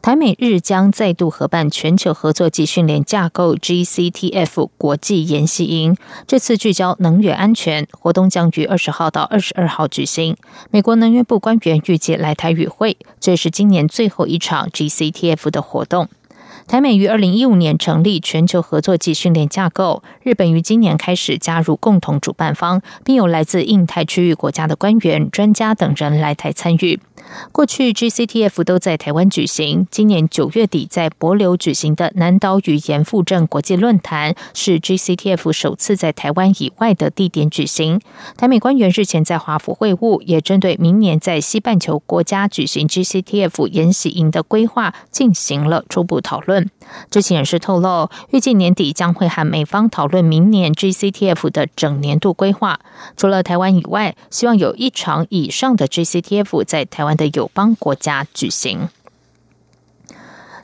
台美日将再度合办全球合作及训练架构 （GCTF） 国际研习营，这次聚焦能源安全。活动将于二十号到二十二号举行。美国能源部官员预计来台与会，这是今年最后一场 GCTF 的活动。台美于二零一五年成立全球合作及训练架构，日本于今年开始加入共同主办方，并有来自印太区域国家的官员、专家等人来台参与。过去 GCTF 都在台湾举行，今年九月底在博流举行的南岛语言复振国际论坛是 GCTF 首次在台湾以外的地点举行。台美官员日前在华府会晤，也针对明年在西半球国家举行 GCTF 研习营的规划进行了初步讨论。知情人士透露，预计年底将会和美方讨论明年 GCTF 的整年度规划。除了台湾以外，希望有一场以上的 GCTF 在台湾。的友邦国家举行。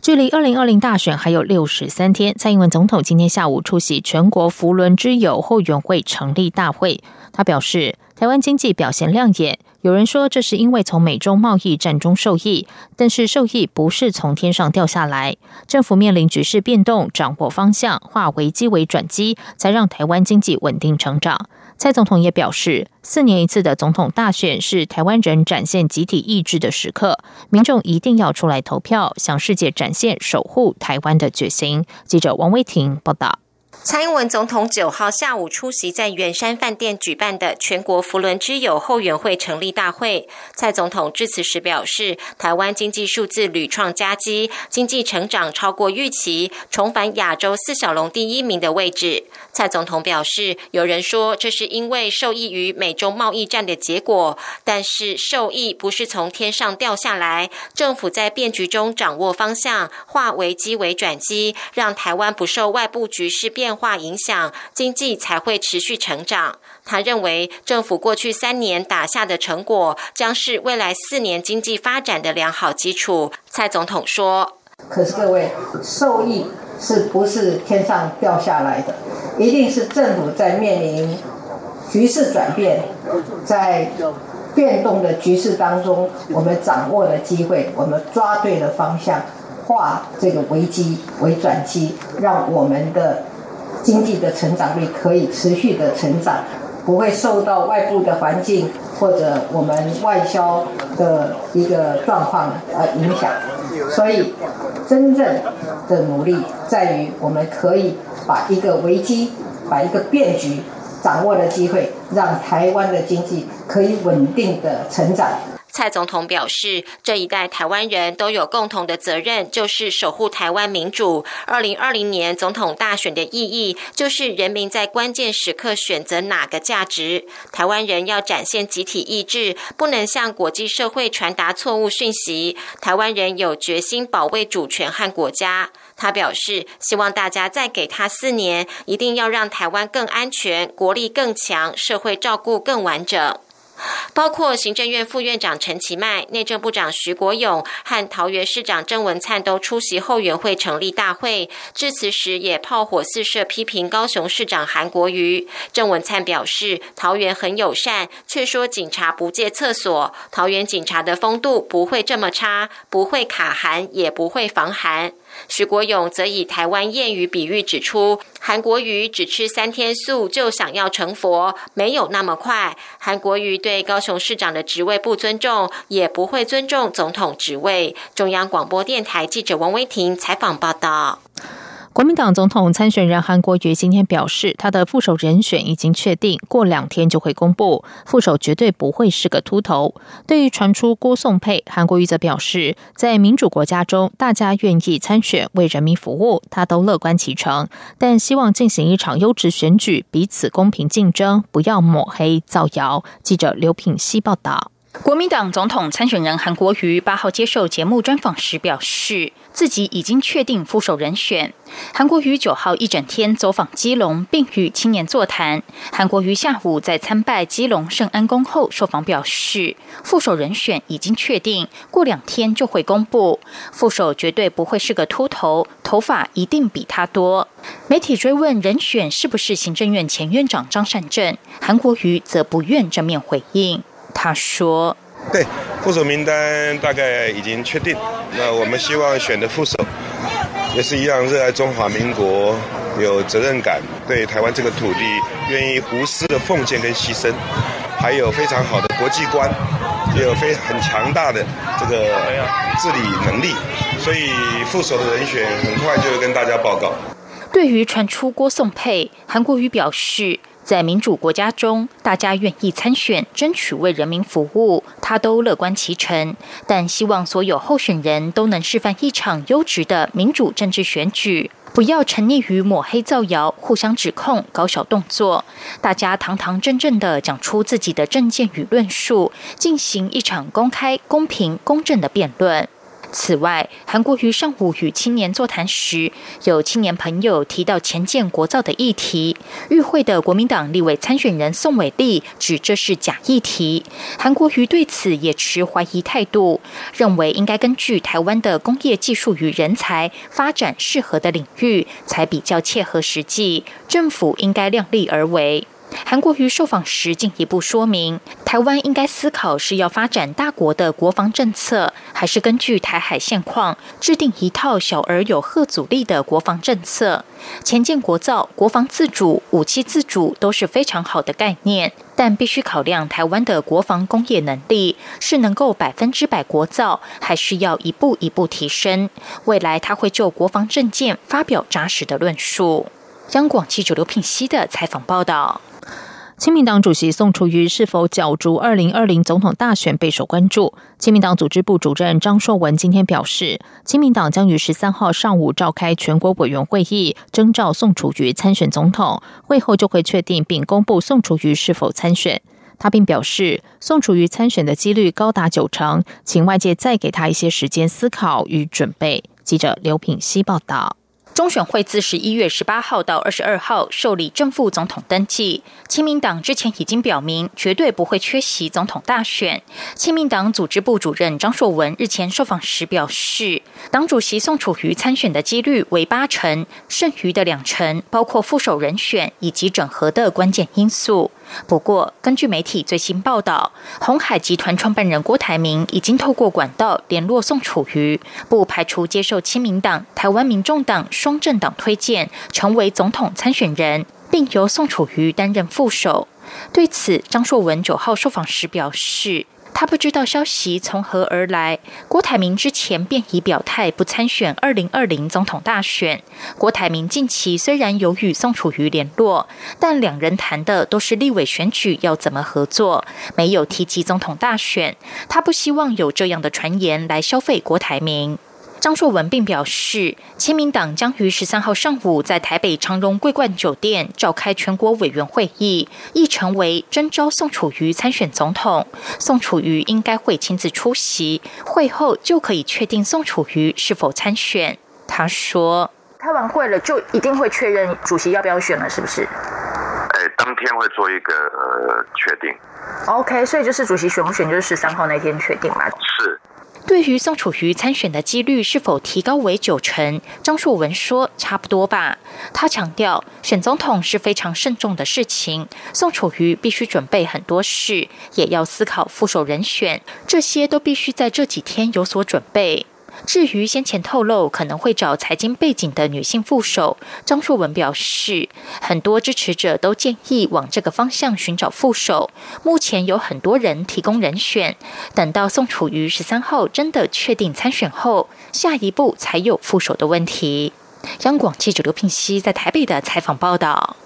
距离二零二零大选还有六十三天，蔡英文总统今天下午出席全国福伦之友后援会成立大会。他表示，台湾经济表现亮眼。有人说这是因为从美中贸易战中受益，但是受益不是从天上掉下来。政府面临局势变动，掌握方向，化危机为转机，才让台湾经济稳定成长。蔡总统也表示，四年一次的总统大选是台湾人展现集体意志的时刻，民众一定要出来投票，向世界展现守护台湾的决心。记者王威婷报道。蔡英文总统九号下午出席在远山饭店举办的全国福伦之友后援会成立大会。蔡总统致辞时表示，台湾经济数字屡创佳绩，经济成长超过预期，重返亚洲四小龙第一名的位置。蔡总统表示，有人说这是因为受益于美中贸易战的结果，但是受益不是从天上掉下来，政府在变局中掌握方向，化危机为转机，让台湾不受外部局势变。化影响经济才会持续成长。他认为，政府过去三年打下的成果，将是未来四年经济发展的良好基础。蔡总统说：“可是各位，受益是不是天上掉下来的？一定是政府在面临局势转变，在变动的局势当中，我们掌握了机会，我们抓对了方向，化这个危机为转机，让我们的。”经济的成长率可以持续的成长，不会受到外部的环境或者我们外销的一个状况而影响。所以，真正的努力在于我们可以把一个危机、把一个变局掌握的机会，让台湾的经济可以稳定的成长。蔡总统表示，这一代台湾人都有共同的责任，就是守护台湾民主。二零二零年总统大选的意义，就是人民在关键时刻选择哪个价值。台湾人要展现集体意志，不能向国际社会传达错误讯息。台湾人有决心保卫主权和国家。他表示，希望大家再给他四年，一定要让台湾更安全，国力更强，社会照顾更完整。包括行政院副院长陈其迈、内政部长徐国勇和桃园市长郑文灿都出席后援会成立大会，致辞时也炮火四射批评高雄市长韩国瑜。郑文灿表示，桃园很友善，却说警察不借厕所。桃园警察的风度不会这么差，不会卡寒，也不会防寒。徐国勇则以台湾谚语比喻指出，韩国瑜只吃三天素就想要成佛，没有那么快。韩国瑜对高雄市长的职位不尊重，也不会尊重总统职位。中央广播电台记者王威婷采访报道。国民党总统参选人韩国瑜今天表示，他的副手人选已经确定，过两天就会公布。副手绝对不会是个秃头。对于传出郭宋佩，韩国瑜则表示，在民主国家中，大家愿意参选为人民服务，他都乐观其成。但希望进行一场优质选举，彼此公平竞争，不要抹黑造谣。记者刘品希报道。国民党总统参选人韩国瑜八号接受节目专访时表示，自己已经确定副手人选。韩国瑜九号一整天走访基隆，并与青年座谈。韩国瑜下午在参拜基隆圣安宫后受访表示，副手人选已经确定，过两天就会公布。副手绝对不会是个秃头，头发一定比他多。媒体追问人选是不是行政院前院长张善政，韩国瑜则不愿正面回应。他说：“对，副手名单大概已经确定。那我们希望选的副手也是一样，热爱中华民国，有责任感，对台湾这个土地愿意无私的奉献跟牺牲，还有非常好的国际观，也有非很强大的这个治理能力。所以副手的人选很快就会跟大家报告。”对于传出郭宋佩，韩国瑜表示。在民主国家中，大家愿意参选，争取为人民服务，他都乐观其成。但希望所有候选人都能示范一场优质的民主政治选举，不要沉溺于抹黑造谣、互相指控、搞小动作。大家堂堂正正的讲出自己的政见与论述，进行一场公开、公平、公正的辩论。此外，韩国瑜上午与青年座谈时，有青年朋友提到前建国造的议题。与会的国民党立委参选人宋伟立指这是假议题。韩国瑜对此也持怀疑态度，认为应该根据台湾的工业技术与人才发展适合的领域，才比较切合实际。政府应该量力而为。韩国瑜受访时进一步说明，台湾应该思考是要发展大国的国防政策，还是根据台海现况制定一套小而有贺阻力的国防政策。前建国造、国防自主、武器自主都是非常好的概念，但必须考量台湾的国防工业能力是能够百分之百国造，还是要一步一步提升。未来他会就国防政见发表扎实的论述。央广记者刘品熙的采访报道。亲民党主席宋楚瑜是否角逐二零二零总统大选备受关注。亲民党组织部主任张硕文今天表示，亲民党将于十三号上午召开全国委员会议，征召宋楚瑜参选总统。会后就会确定并公布宋楚瑜是否参选。他并表示，宋楚瑜参选的几率高达九成，请外界再给他一些时间思考与准备。记者刘品希报道。中选会自十一月十八号到二十二号受理正副总统登记。亲民党之前已经表明绝对不会缺席总统大选。亲民党组织部主任张硕文日前受访时表示，党主席宋楚瑜参选的几率为八成，剩余的两成包括副手人选以及整合的关键因素。不过，根据媒体最新报道，红海集团创办人郭台铭已经透过管道联络宋楚瑜，不排除接受亲民党、台湾民众党双政党推荐，成为总统参选人，并由宋楚瑜担任副手。对此，张硕文九号受访时表示。他不知道消息从何而来。郭台铭之前便已表态不参选二零二零总统大选。郭台铭近期虽然有与宋楚瑜联络，但两人谈的都是立委选举要怎么合作，没有提及总统大选。他不希望有这样的传言来消费郭台铭。张硕文并表示，亲民党将于十三号上午在台北长荣桂冠酒店召开全国委员会议，议程为征召宋楚瑜参选总统。宋楚瑜应该会亲自出席，会后就可以确定宋楚瑜是否参选。他说：“开完会了，就一定会确认主席要不要选了，是不是？”哎，当天会做一个确定。OK，所以就是主席选不选，就是十三号那天确定嘛？是。对于宋楚瑜参选的几率是否提高为九成，张树文说差不多吧。他强调，选总统是非常慎重的事情，宋楚瑜必须准备很多事，也要思考副手人选，这些都必须在这几天有所准备。至于先前透露可能会找财经背景的女性副手，张硕文表示，很多支持者都建议往这个方向寻找副手。目前有很多人提供人选，等到宋楚瑜十三号真的确定参选后，下一步才有副手的问题。央广记者刘聘熙在台北的采访报道。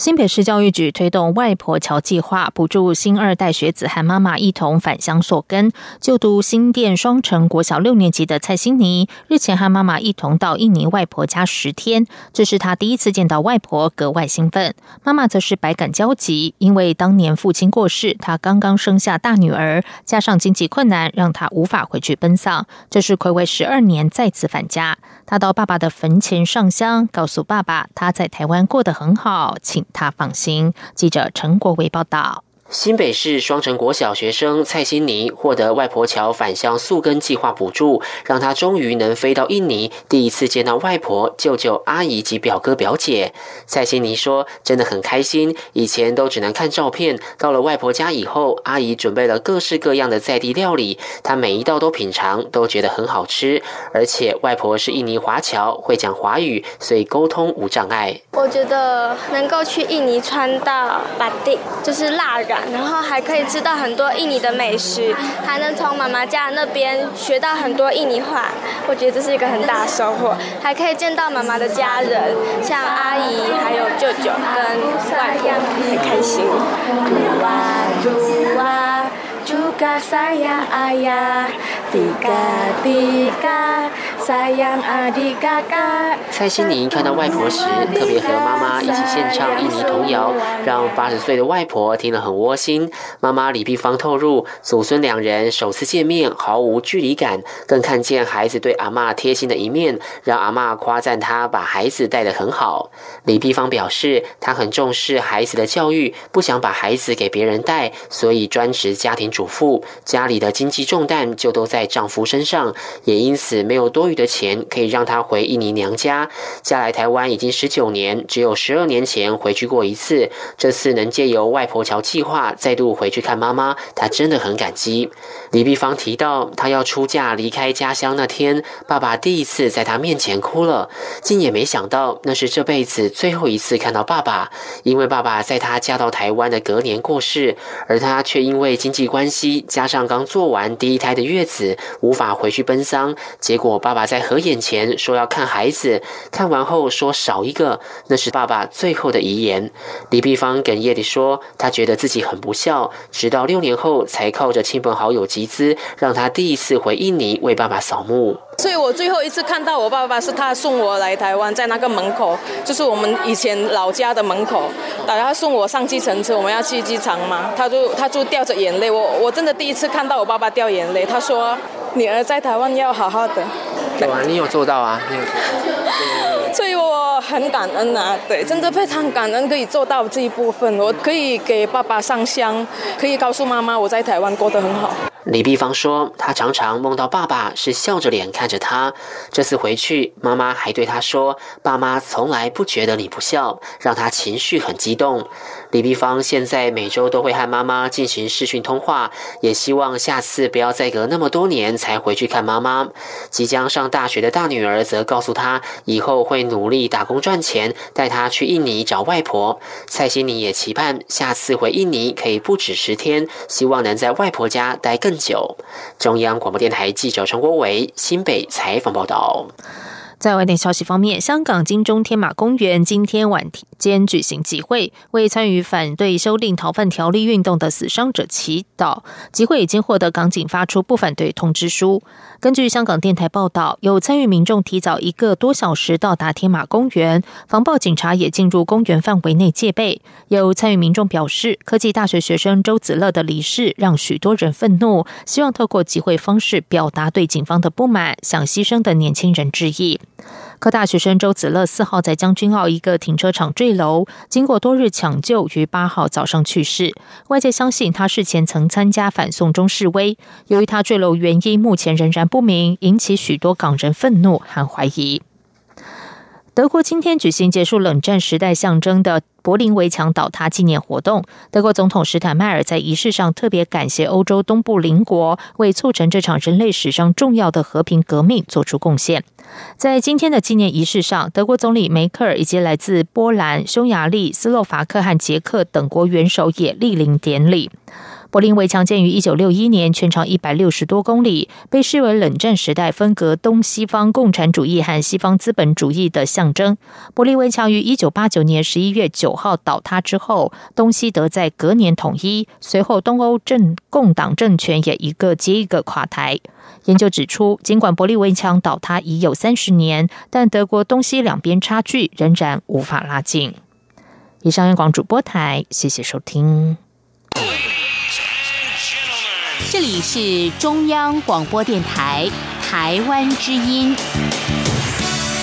新北市教育局推动外婆桥计划，补助新二代学子和妈妈一同返乡溯根。就读新店双城国小六年级的蔡欣妮，日前和妈妈一同到印尼外婆家十天，这是她第一次见到外婆，格外兴奋。妈妈则是百感交集，因为当年父亲过世，她刚刚生下大女儿，加上经济困难，让她无法回去奔丧。这是暌违十二年再次返家，她到爸爸的坟前上香，告诉爸爸她在台湾过得很好，请。他放心。记者陈国伟报道。新北市双城国小学生蔡欣妮获得外婆桥返乡宿根计划补助，让她终于能飞到印尼，第一次见到外婆、舅舅、阿姨及表哥表姐。蔡欣妮说：“真的很开心，以前都只能看照片，到了外婆家以后，阿姨准备了各式各样的在地料理，她每一道都品尝，都觉得很好吃。而且外婆是印尼华侨，会讲华语，所以沟通无障碍。我觉得能够去印尼穿到巴蒂，就是蜡染。”然后还可以吃到很多印尼的美食，还能从妈妈家那边学到很多印尼话，我觉得这是一个很大的收获。还可以见到妈妈的家人，像阿姨、还有舅舅跟外婆，很开心。蔡欣妮看到外婆时，特别和妈妈一起献唱印尼童谣，让八十岁的外婆听了很窝心。妈妈李碧芳透露，祖孙两人首次见面毫无距离感，更看见孩子对阿妈贴心的一面，让阿妈夸赞他把孩子带得很好。李碧芳表示，她很重视孩子的教育，不想把孩子给别人带，所以专职家庭主妇。家里的经济重担就都在丈夫身上，也因此没有多余的的钱可以让她回印尼娘家。嫁来台湾已经十九年，只有十二年前回去过一次。这次能借由外婆桥计划再度回去看妈妈，她真的很感激。李碧芳提到，她要出嫁离开家乡那天，爸爸第一次在她面前哭了，竟也没想到那是这辈子最后一次看到爸爸，因为爸爸在她嫁到台湾的隔年过世，而她却因为经济关系加上。刚做完第一胎的月子，无法回去奔丧，结果爸爸在合眼前说要看孩子，看完后说少一个，那是爸爸最后的遗言。李碧芳哽咽地说，他觉得自己很不孝，直到六年后才靠着亲朋好友集资，让他第一次回印尼为爸爸扫墓。所以我最后一次看到我爸爸是他送我来台湾，在那个门口，就是我们以前老家的门口，他送我上计程车，我们要去机场嘛，他就他就掉着眼泪，我我真的第一次看到我爸爸掉眼泪，他说女儿在台湾要好好的。对啊，你有做到啊，你有做到。所以我很感恩啊，对，真的非常感恩可以做到这一部分，我可以给爸爸上香，可以告诉妈妈我在台湾过得很好。李碧芳说，她常常梦到爸爸是笑着脸看着她。这次回去，妈妈还对她说：“爸妈从来不觉得你不孝，让她情绪很激动。”李碧芳现在每周都会和妈妈进行视讯通话，也希望下次不要再隔那么多年才回去看妈妈。即将上大学的大女儿则告诉她，以后会努力打工赚钱，带她去印尼找外婆。蔡心妮也期盼下次回印尼可以不止十天，希望能在外婆家待更。更久。中央广播电台记者陈国伟新北采访报道。在外电消息方面，香港金钟天马公园今天晚间举行集会，为参与反对修订逃犯条例运动的死伤者祈祷。集会已经获得港警发出不反对通知书。根据香港电台报道，有参与民众提早一个多小时到达天马公园，防暴警察也进入公园范围内戒备。有参与民众表示，科技大学学生周子乐的离世让许多人愤怒，希望透过集会方式表达对警方的不满，向牺牲的年轻人致意。科大学生周子乐四号在将军澳一个停车场坠楼，经过多日抢救，于八号早上去世。外界相信他事前曾参加反送中示威。由于他坠楼原因目前仍然不明，引起许多港人愤怒和怀疑。德国今天举行结束冷战时代象征的。柏林围墙倒塌纪念活动，德国总统施坦迈尔在仪式上特别感谢欧洲东部邻国为促成这场人类史上重要的和平革命做出贡献。在今天的纪念仪式上，德国总理梅克尔以及来自波兰、匈牙利、斯洛伐克和捷克等国元首也莅临典礼。柏林围墙建于一九六一年，全长一百六十多公里，被视为冷战时代分隔东西方共产主义和西方资本主义的象征。柏林围墙于一九八九年十一月九号倒塌之后，东西德在隔年统一，随后东欧政共党政权也一个接一个垮台。研究指出，尽管柏林围墙倒塌已有三十年，但德国东西两边差距仍然无法拉近。以上，央广主播台，谢谢收听。这里是中央广播电台台湾之音。